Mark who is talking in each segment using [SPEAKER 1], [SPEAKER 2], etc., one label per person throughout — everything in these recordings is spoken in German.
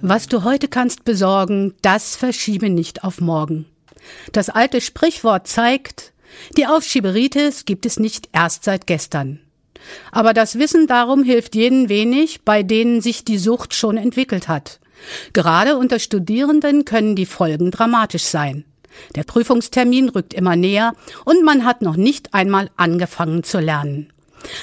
[SPEAKER 1] Was du heute kannst besorgen, das verschiebe nicht auf morgen. Das alte Sprichwort zeigt, die Aufschieberitis gibt es nicht erst seit gestern. Aber das Wissen darum hilft jenen wenig, bei denen sich die Sucht schon entwickelt hat. Gerade unter Studierenden können die Folgen dramatisch sein. Der Prüfungstermin rückt immer näher und man hat noch nicht einmal angefangen zu lernen.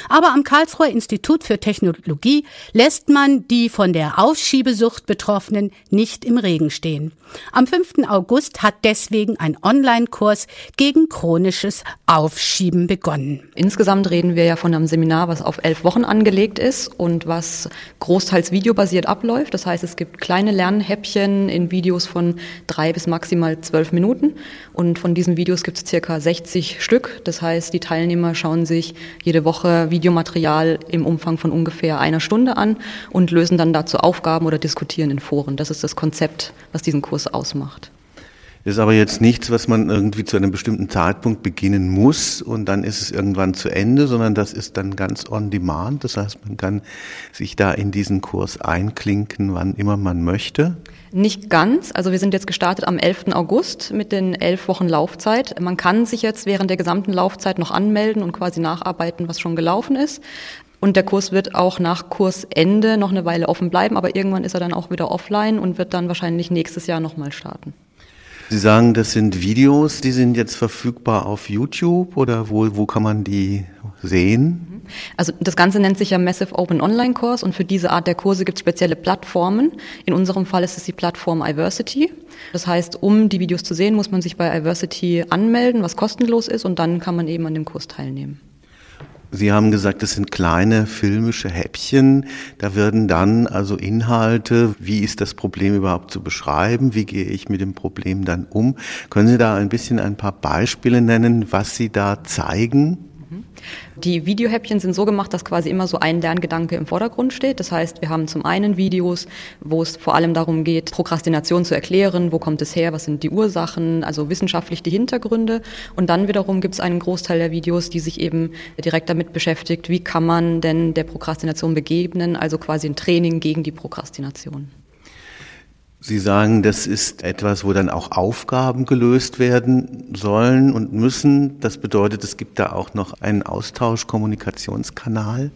[SPEAKER 1] Aber am Karlsruher Institut für Technologie lässt man die von der Aufschiebesucht Betroffenen nicht im Regen stehen. Am 5. August hat deswegen ein Online-Kurs gegen chronisches Aufschieben begonnen.
[SPEAKER 2] Insgesamt reden wir ja von einem Seminar, was auf elf Wochen angelegt ist und was großteils videobasiert abläuft. Das heißt, es gibt kleine Lernhäppchen in Videos von drei bis maximal zwölf Minuten. Und von diesen Videos gibt es circa 60 Stück. Das heißt, die Teilnehmer schauen sich jede Woche Videomaterial im Umfang von ungefähr einer Stunde an und lösen dann dazu Aufgaben oder diskutieren in Foren. Das ist das Konzept, was diesen Kurs ausmacht.
[SPEAKER 3] Ist aber jetzt nichts, was man irgendwie zu einem bestimmten Zeitpunkt beginnen muss und dann ist es irgendwann zu Ende, sondern das ist dann ganz on demand. Das heißt, man kann sich da in diesen Kurs einklinken, wann immer man möchte.
[SPEAKER 2] Nicht ganz. Also wir sind jetzt gestartet am 11. August mit den elf Wochen Laufzeit. Man kann sich jetzt während der gesamten Laufzeit noch anmelden und quasi nacharbeiten, was schon gelaufen ist. Und der Kurs wird auch nach Kursende noch eine Weile offen bleiben, aber irgendwann ist er dann auch wieder offline und wird dann wahrscheinlich nächstes Jahr nochmal starten.
[SPEAKER 3] Sie sagen, das sind Videos, die sind jetzt verfügbar auf YouTube oder wo, wo kann man die sehen?
[SPEAKER 2] Also das Ganze nennt sich ja Massive Open Online Kurs und für diese Art der Kurse gibt es spezielle Plattformen. In unserem Fall ist es die Plattform Iversity. Das heißt, um die Videos zu sehen, muss man sich bei Iversity anmelden, was kostenlos ist und dann kann man eben an dem Kurs teilnehmen.
[SPEAKER 3] Sie haben gesagt, das sind kleine filmische Häppchen. Da werden dann also Inhalte, wie ist das Problem überhaupt zu beschreiben, wie gehe ich mit dem Problem dann um. Können Sie da ein bisschen ein paar Beispiele nennen, was Sie da zeigen?
[SPEAKER 2] Die Videohäppchen sind so gemacht, dass quasi immer so ein Lerngedanke im Vordergrund steht. Das heißt, wir haben zum einen Videos, wo es vor allem darum geht, Prokrastination zu erklären, wo kommt es her, was sind die Ursachen, also wissenschaftlich die Hintergründe. Und dann wiederum gibt es einen Großteil der Videos, die sich eben direkt damit beschäftigt, wie kann man denn der Prokrastination begegnen, also quasi ein Training gegen die Prokrastination.
[SPEAKER 3] Sie sagen, das ist etwas, wo dann auch Aufgaben gelöst werden sollen und müssen. Das bedeutet, es gibt da auch noch einen Austausch-Kommunikationskanal.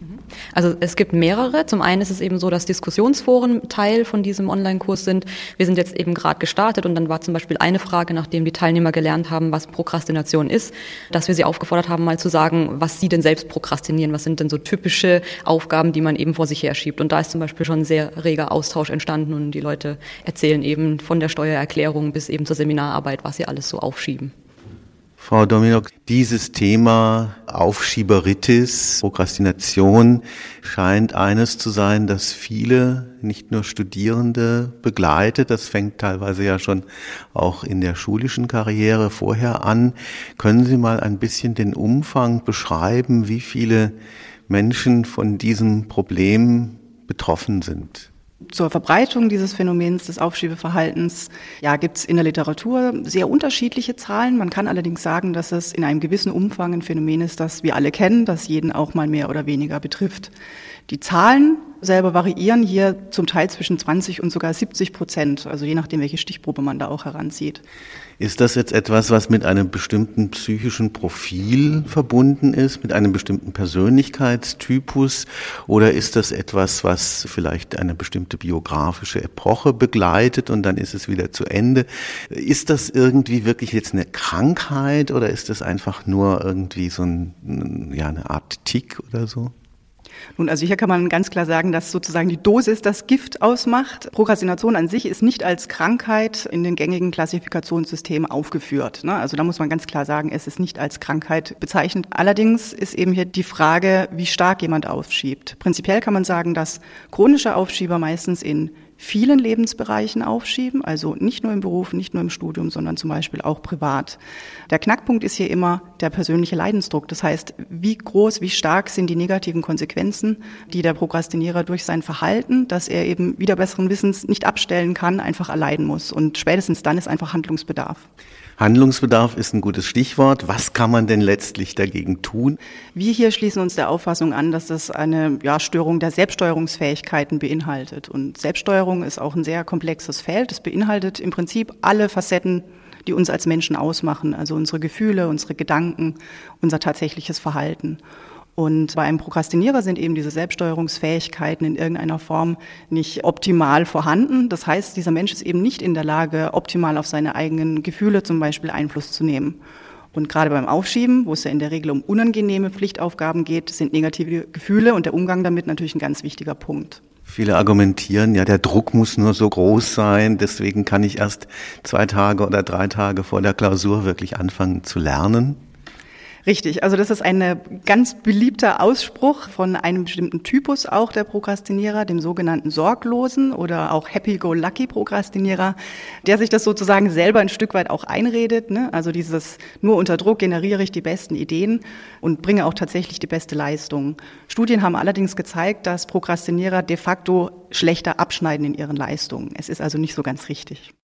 [SPEAKER 2] Also es gibt mehrere. Zum einen ist es eben so, dass Diskussionsforen Teil von diesem Online-Kurs sind. Wir sind jetzt eben gerade gestartet und dann war zum Beispiel eine Frage, nachdem die Teilnehmer gelernt haben, was Prokrastination ist, dass wir sie aufgefordert haben, mal zu sagen, was sie denn selbst prokrastinieren. Was sind denn so typische Aufgaben, die man eben vor sich her schiebt. Und da ist zum Beispiel schon ein sehr reger Austausch entstanden und die Leute erzählen, erzählen, eben von der Steuererklärung bis eben zur Seminararbeit, was sie alles so aufschieben.
[SPEAKER 3] Frau Dominok, dieses Thema Aufschieberitis, Prokrastination scheint eines zu sein, das viele, nicht nur Studierende begleitet. Das fängt teilweise ja schon auch in der schulischen Karriere vorher an. Können Sie mal ein bisschen den Umfang beschreiben, wie viele Menschen von diesem Problem betroffen sind?
[SPEAKER 4] Zur Verbreitung dieses Phänomens des Aufschiebeverhaltens ja, gibt es in der Literatur sehr unterschiedliche Zahlen. Man kann allerdings sagen, dass es in einem gewissen Umfang ein Phänomen ist, das wir alle kennen, das jeden auch mal mehr oder weniger betrifft. Die Zahlen selber variieren hier zum Teil zwischen 20 und sogar 70 Prozent, also je nachdem, welche Stichprobe man da auch heranzieht.
[SPEAKER 3] Ist das jetzt etwas, was mit einem bestimmten psychischen Profil verbunden ist, mit einem bestimmten Persönlichkeitstypus, oder ist das etwas, was vielleicht eine bestimmte biografische Epoche begleitet und dann ist es wieder zu Ende? Ist das irgendwie wirklich jetzt eine Krankheit oder ist das einfach nur irgendwie so ein, ja, eine Art Tick oder so?
[SPEAKER 4] Nun, also hier kann man ganz klar sagen, dass sozusagen die Dosis das Gift ausmacht. Prokrastination an sich ist nicht als Krankheit in den gängigen Klassifikationssystemen aufgeführt. Ne? Also da muss man ganz klar sagen, es ist nicht als Krankheit bezeichnet. Allerdings ist eben hier die Frage, wie stark jemand aufschiebt. Prinzipiell kann man sagen, dass chronische Aufschieber meistens in vielen Lebensbereichen aufschieben, also nicht nur im Beruf, nicht nur im Studium, sondern zum Beispiel auch privat. Der Knackpunkt ist hier immer, der persönliche Leidensdruck. Das heißt, wie groß, wie stark sind die negativen Konsequenzen, die der Prokrastinierer durch sein Verhalten, dass er eben wieder besseren Wissens nicht abstellen kann, einfach erleiden muss. Und spätestens dann ist einfach Handlungsbedarf.
[SPEAKER 3] Handlungsbedarf ist ein gutes Stichwort. Was kann man denn letztlich dagegen tun?
[SPEAKER 4] Wir hier schließen uns der Auffassung an, dass das eine ja, Störung der Selbststeuerungsfähigkeiten beinhaltet. Und Selbststeuerung ist auch ein sehr komplexes Feld. Es beinhaltet im Prinzip alle Facetten, die uns als Menschen ausmachen, also unsere Gefühle, unsere Gedanken, unser tatsächliches Verhalten. Und bei einem Prokrastinierer sind eben diese Selbststeuerungsfähigkeiten in irgendeiner Form nicht optimal vorhanden. Das heißt, dieser Mensch ist eben nicht in der Lage, optimal auf seine eigenen Gefühle zum Beispiel Einfluss zu nehmen. Und gerade beim Aufschieben, wo es ja in der Regel um unangenehme Pflichtaufgaben geht, sind negative Gefühle und der Umgang damit natürlich ein ganz wichtiger Punkt.
[SPEAKER 3] Viele argumentieren, ja, der Druck muss nur so groß sein, deswegen kann ich erst zwei Tage oder drei Tage vor der Klausur wirklich anfangen zu lernen.
[SPEAKER 4] Richtig, also das ist ein ganz beliebter Ausspruch von einem bestimmten Typus auch der Prokrastinierer, dem sogenannten Sorglosen oder auch Happy-Go-Lucky-Prokrastinierer, der sich das sozusagen selber ein Stück weit auch einredet. Ne? Also dieses nur unter Druck generiere ich die besten Ideen und bringe auch tatsächlich die beste Leistung. Studien haben allerdings gezeigt, dass Prokrastinierer de facto schlechter abschneiden in ihren Leistungen. Es ist also nicht so ganz richtig.